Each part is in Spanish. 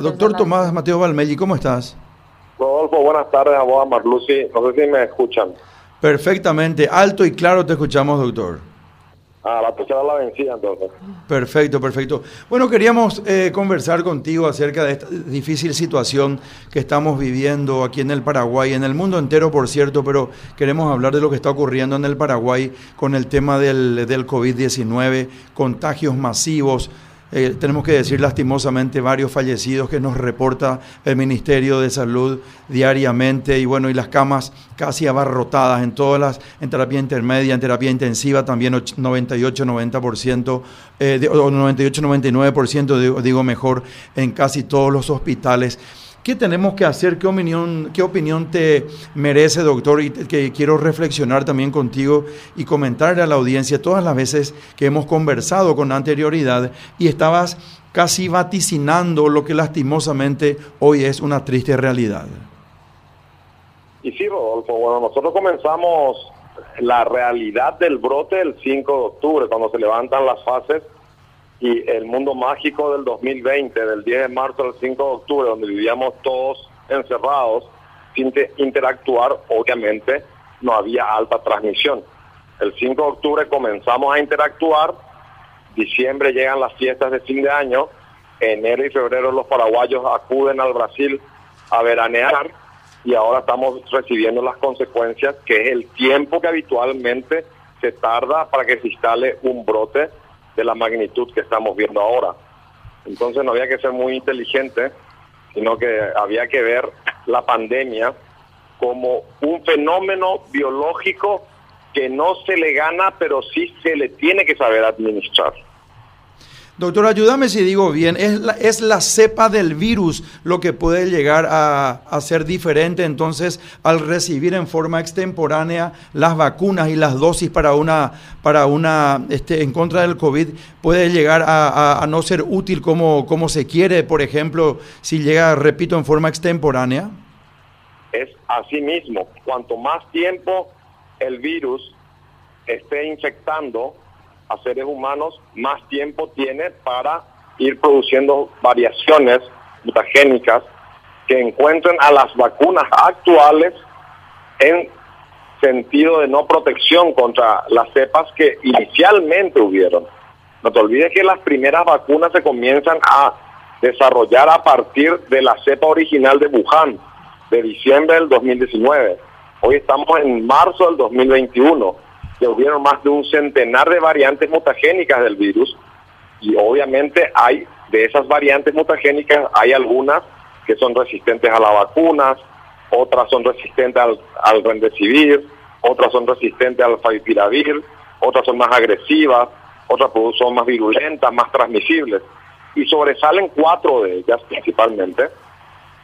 Doctor Tomás Mateo Valmelli, ¿cómo estás? Rodolfo, buenas tardes a vos, a Marluci. No sé si me escuchan. Perfectamente, alto y claro te escuchamos, doctor. Ah, la tercera la vencida entonces. Perfecto, perfecto. Bueno, queríamos eh, conversar contigo acerca de esta difícil situación que estamos viviendo aquí en el Paraguay, en el mundo entero, por cierto, pero queremos hablar de lo que está ocurriendo en el Paraguay con el tema del, del COVID-19, contagios masivos, eh, tenemos que decir lastimosamente varios fallecidos que nos reporta el Ministerio de Salud diariamente y bueno, y las camas casi abarrotadas en todas las, en terapia intermedia, en terapia intensiva también 98-90%, eh, o 98-99% digo, digo mejor, en casi todos los hospitales. ¿Qué tenemos que hacer? ¿Qué opinión, qué opinión te merece, doctor? Y que quiero reflexionar también contigo y comentarle a la audiencia todas las veces que hemos conversado con anterioridad y estabas casi vaticinando lo que lastimosamente hoy es una triste realidad. Y sí, Rodolfo, bueno, nosotros comenzamos la realidad del brote el 5 de octubre, cuando se levantan las fases y el mundo mágico del 2020, del 10 de marzo al 5 de octubre, donde vivíamos todos encerrados, sin interactuar, obviamente no había alta transmisión. El 5 de octubre comenzamos a interactuar, diciembre llegan las fiestas de fin de año, enero y febrero los paraguayos acuden al Brasil a veranear y ahora estamos recibiendo las consecuencias, que es el tiempo que habitualmente se tarda para que se instale un brote de la magnitud que estamos viendo ahora. Entonces no había que ser muy inteligente, sino que había que ver la pandemia como un fenómeno biológico que no se le gana, pero sí se le tiene que saber administrar. Doctor, ayúdame si digo bien, ¿es la, cepa del virus lo que puede llegar a, ser diferente entonces al recibir en forma extemporánea las vacunas y las dosis para una, para una este, en contra del COVID? ¿Puede llegar a, a, a no ser útil como, como se quiere, por ejemplo, si llega, repito, en forma extemporánea? Es así mismo, cuanto más tiempo el virus esté infectando, a seres humanos, más tiempo tiene para ir produciendo variaciones mutagénicas que encuentren a las vacunas actuales en sentido de no protección contra las cepas que inicialmente hubieron. No te olvides que las primeras vacunas se comienzan a desarrollar a partir de la cepa original de Wuhan, de diciembre del 2019. Hoy estamos en marzo del 2021 que hubieron más de un centenar de variantes mutagénicas del virus y obviamente hay de esas variantes mutagénicas hay algunas que son resistentes a las vacunas, otras son resistentes al, al otras son resistentes al favipiravir, otras son más agresivas, otras son más virulentas, más transmisibles. Y sobresalen cuatro de ellas principalmente,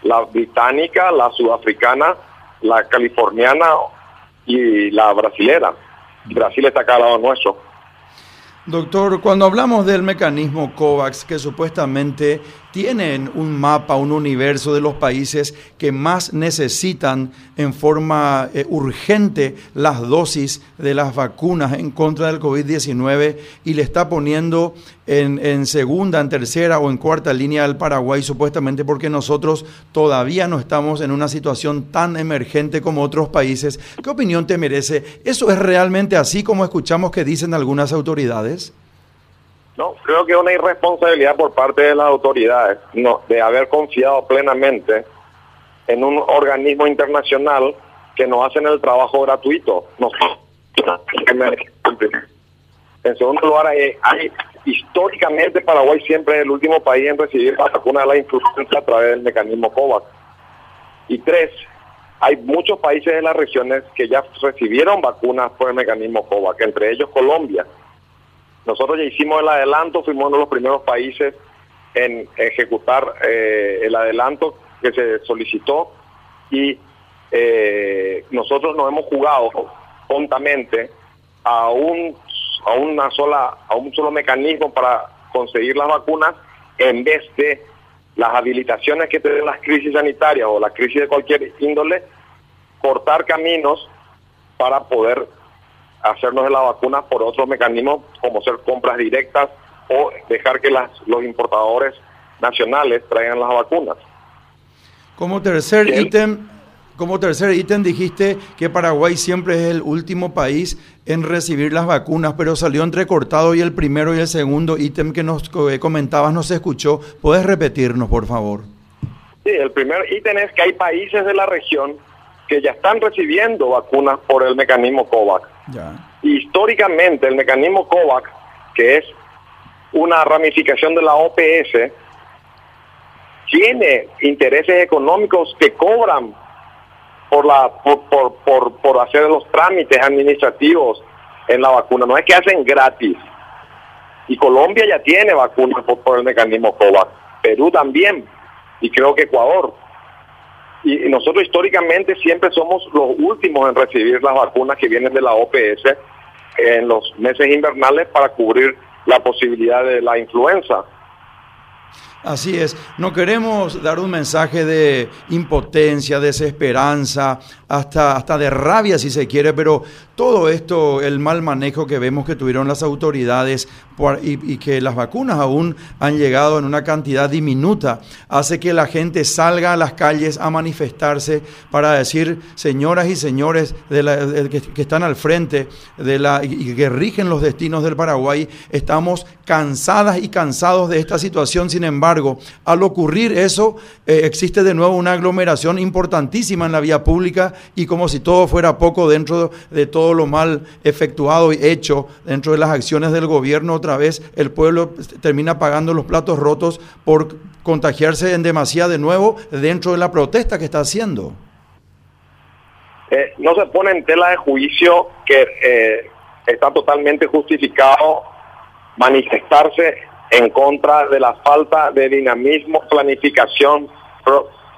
la británica, la sudafricana, la californiana y la brasilera. Brasil está acá al lado nuestro. Doctor, cuando hablamos del mecanismo COVAX, que supuestamente tienen un mapa, un universo de los países que más necesitan en forma eh, urgente las dosis de las vacunas en contra del COVID-19 y le está poniendo en, en, segunda, en tercera o en cuarta línea al Paraguay, supuestamente porque nosotros todavía no estamos en una situación tan emergente como otros países. ¿Qué opinión te merece? ¿Eso es realmente así como escuchamos que dicen algunas autoridades? No, creo que es una irresponsabilidad por parte de las autoridades no, de haber confiado plenamente en un organismo internacional que nos hacen el trabajo gratuito. No, en segundo lugar, hay, hay, históricamente Paraguay siempre es el último país en recibir la vacuna de la influenza a través del mecanismo COVAX. Y tres, hay muchos países de las regiones que ya recibieron vacunas por el mecanismo COVAX, entre ellos Colombia. Nosotros ya hicimos el adelanto, fuimos uno de los primeros países en ejecutar eh, el adelanto que se solicitó y eh, nosotros nos hemos jugado prontamente a un a una sola a un solo mecanismo para conseguir las vacunas en vez de las habilitaciones que tienen las crisis sanitarias o la crisis de cualquier índole cortar caminos para poder hacernos de la vacuna por otros mecanismos como ser compras directas o dejar que las, los importadores nacionales traigan las vacunas. Como tercer ítem, como tercer ítem dijiste que Paraguay siempre es el último país en recibir las vacunas, pero salió entrecortado y el primero y el segundo ítem que nos comentabas no se escuchó. ¿Puedes repetirnos, por favor? Sí, el primer ítem es que hay países de la región que ya están recibiendo vacunas por el mecanismo COVAX. Históricamente, el mecanismo COVAX, que es una ramificación de la OPS, tiene intereses económicos que cobran por, la, por, por, por, hacer los trámites administrativos en la vacuna. No es que hacen gratis. Y Colombia ya tiene vacunas por, el mecanismo COVAX. Perú también. Y creo que Ecuador. Y, nosotros históricamente siempre somos los últimos en recibir las vacunas que vienen de la OPS en los meses invernales para cubrir la posibilidad de la influenza. Así es, no queremos dar un mensaje de impotencia, desesperanza, hasta, hasta de rabia si se quiere, pero todo esto, el mal manejo que vemos que tuvieron las autoridades y, que las vacunas aún han llegado en una cantidad diminuta, hace que la gente salga a las calles a manifestarse para decir, señoras y señores de que, están al frente de la, y que rigen los destinos del Paraguay, estamos cansadas y cansados de esta situación, sin embargo, al ocurrir eso, eh, existe de nuevo una aglomeración importantísima en la vía pública y como si todo fuera poco dentro de todo lo mal efectuado y hecho dentro de las acciones del gobierno, otra vez el pueblo termina pagando los platos rotos por contagiarse en demasía de nuevo dentro de la protesta que está haciendo. Eh, no se pone en tela de juicio que eh, está totalmente justificado manifestarse en contra de la falta de dinamismo, planificación,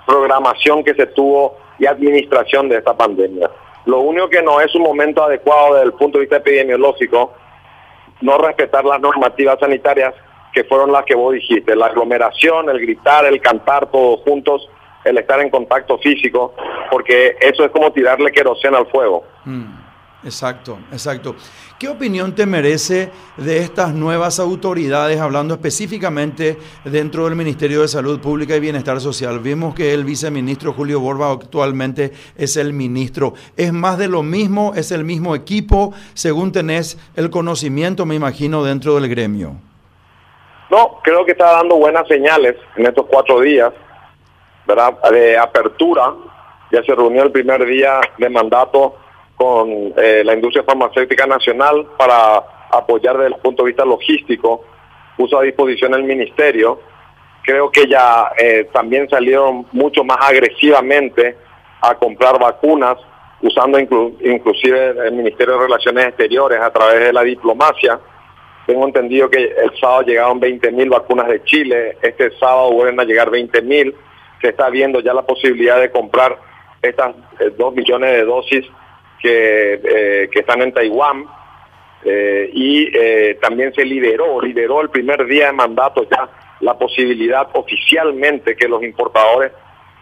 programación que se tuvo y administración de esta pandemia. Lo único que no es un momento adecuado desde el punto de vista epidemiológico, no respetar las normativas sanitarias que fueron las que vos dijiste, la aglomeración, el gritar, el cantar todos juntos, el estar en contacto físico, porque eso es como tirarle queroseno al fuego. Mm. Exacto, exacto. ¿Qué opinión te merece de estas nuevas autoridades, hablando específicamente dentro del Ministerio de Salud Pública y Bienestar Social? Vimos que el viceministro Julio Borba actualmente es el ministro. ¿Es más de lo mismo? ¿Es el mismo equipo? Según tenés el conocimiento, me imagino, dentro del gremio. No, creo que está dando buenas señales en estos cuatro días, ¿verdad? De apertura. Ya se reunió el primer día de mandato con eh, la industria farmacéutica nacional para apoyar desde el punto de vista logístico, puso a disposición el ministerio. Creo que ya eh, también salieron mucho más agresivamente a comprar vacunas, usando inclusive el Ministerio de Relaciones Exteriores a través de la diplomacia. Tengo entendido que el sábado llegaron 20 mil vacunas de Chile, este sábado vuelven a llegar 20 mil. Se está viendo ya la posibilidad de comprar estas eh, dos millones de dosis que, eh, que están en Taiwán eh, y eh, también se lideró, lideró el primer día de mandato ya la posibilidad oficialmente que los importadores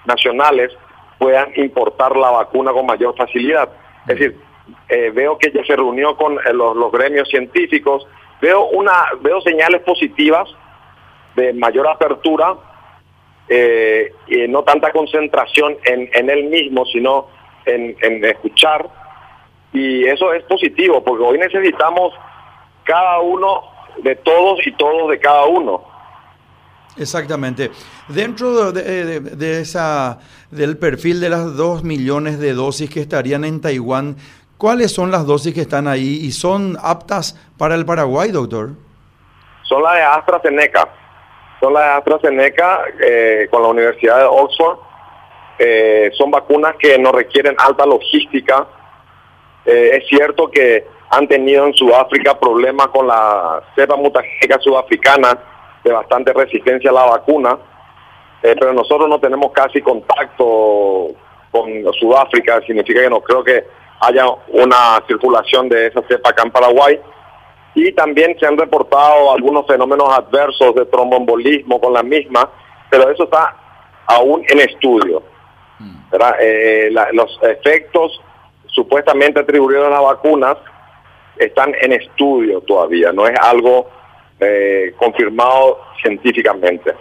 nacionales puedan importar la vacuna con mayor facilidad. Es decir, veo que ya se reunió con los, los, gremios científicos, veo una veo señales positivas de mayor apertura y no tanta concentración en, en él mismo, sino en, en escuchar y eso es positivo porque hoy necesitamos cada uno de todos y todos de cada uno. Exactamente. Dentro de, esa del perfil de las dos millones de dosis que estarían en Taiwán, ¿cuáles son las dosis que están ahí y son aptas para el Paraguay, doctor? Son las de AstraZeneca. Son las de AstraZeneca eh, con la Universidad de Oxford. Eh, son vacunas que no requieren alta logística eh, es cierto que han tenido en Sudáfrica problemas con la cepa mutagénica sudafricana de bastante resistencia a la vacuna, eh, pero nosotros no tenemos casi contacto con Sudáfrica, significa que no creo que haya una circulación de esa cepa acá en Paraguay. Y también se han reportado algunos fenómenos adversos de tromboembolismo con la misma, pero eso está aún en estudio. Mm. Eh, los efectos supuestamente atribuidos a las vacunas están en estudio todavía, no es algo eh, confirmado científicamente.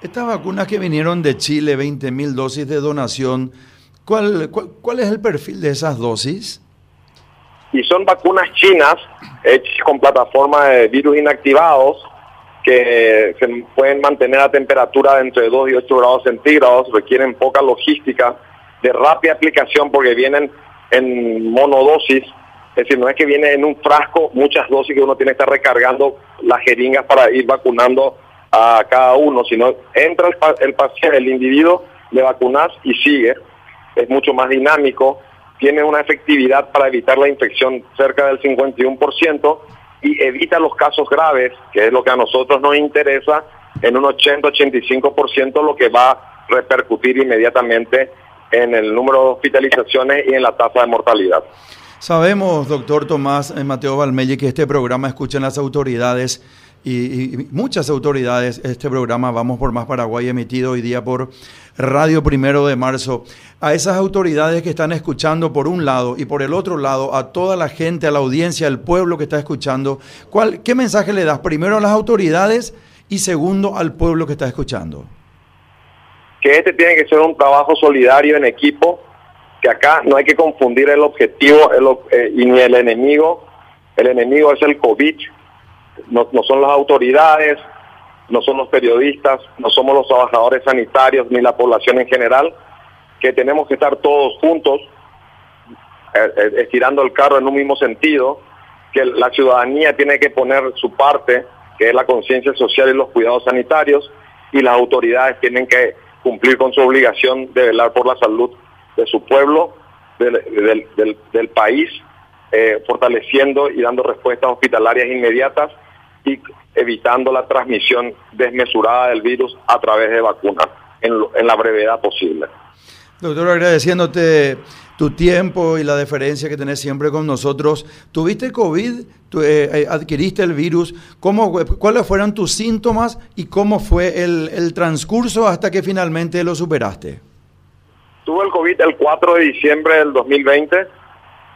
Estas vacunas que vinieron de Chile, 20.000 dosis de donación, ¿cuál, cuál, es el perfil de esas dosis? Y son vacunas chinas hechas con plataforma de virus inactivados que se pueden mantener a temperatura de entre 2 y 8 grados centígrados, requieren poca logística, de rápida aplicación porque vienen en monodosis, es decir, no es que viene en un frasco muchas dosis que uno tiene que estar recargando las jeringas para ir vacunando a cada uno, sino entra el, paciente, el individuo, le vacunas y sigue, es mucho más dinámico, tiene una efectividad para evitar la infección cerca del 51% y evita los casos graves, que es lo que a nosotros nos interesa, en un 80-85%, lo que va a repercutir inmediatamente en el número de hospitalizaciones y en la tasa de mortalidad. Sabemos, doctor Tomás eh, Mateo Valmelli, que este programa escuchan las autoridades y, muchas autoridades. Este programa Vamos por Más Paraguay, emitido hoy día por Radio Primero de Marzo. A esas autoridades que están escuchando por un lado y por el otro lado, a toda la gente, a la audiencia, al pueblo que está escuchando, ¿cuál, ¿qué mensaje le das primero a las autoridades y segundo al pueblo que está escuchando? Que este tiene que ser un trabajo solidario en equipo, que acá no hay que confundir el objetivo eh, y ni el enemigo. El enemigo es el COVID, no, son las autoridades, no son los periodistas, no somos los trabajadores sanitarios ni la población en general, que tenemos que estar todos juntos eh, eh, estirando el carro en un mismo sentido, que la ciudadanía tiene que poner su parte, que es la conciencia social y los cuidados sanitarios, y las autoridades tienen que cumplir con su obligación de velar por la salud de su pueblo, del, país, eh, fortaleciendo y dando respuestas hospitalarias inmediatas y evitando la transmisión desmesurada del virus a través de vacunas en, la brevedad posible. Doctor, agradeciéndote tu tiempo y la deferencia que tenés siempre con nosotros. ¿Tuviste COVID? Eh, eh, ¿Adquiriste el virus? ¿Cómo, ¿Cuáles fueron tus síntomas y cómo fue el, el, transcurso hasta que finalmente lo superaste? Tuve el COVID el 4 de diciembre del 2020.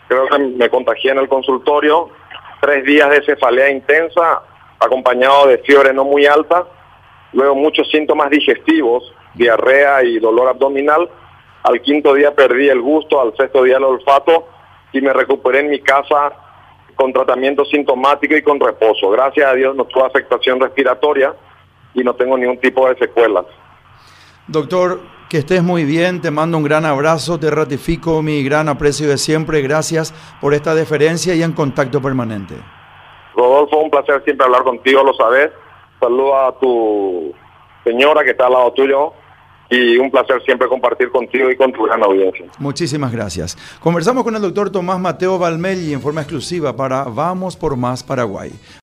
Creo que me contagié en el consultorio. Tres días de cefalea intensa, acompañado de fiebre no muy alta, luego muchos síntomas digestivos, diarrea y dolor abdominal. Al quinto día perdí el gusto, al sexto día el olfato y me recuperé en mi casa con tratamiento sintomático y con reposo. Gracias a Dios no tuve afectación respiratoria y no tengo ningún tipo de secuelas. Doctor, que estés muy bien, te mando un gran abrazo, te ratifico mi gran aprecio de siempre, gracias por esta deferencia y en contacto permanente. Rodolfo, un placer siempre hablar contigo, lo sabes. Saluda a tu señora que está al lado tuyo y un placer siempre compartir contigo y con tu gran audiencia. Muchísimas gracias. Conversamos con el doctor Tomás Mateo Valmelli en forma exclusiva para Vamos por Más Paraguay.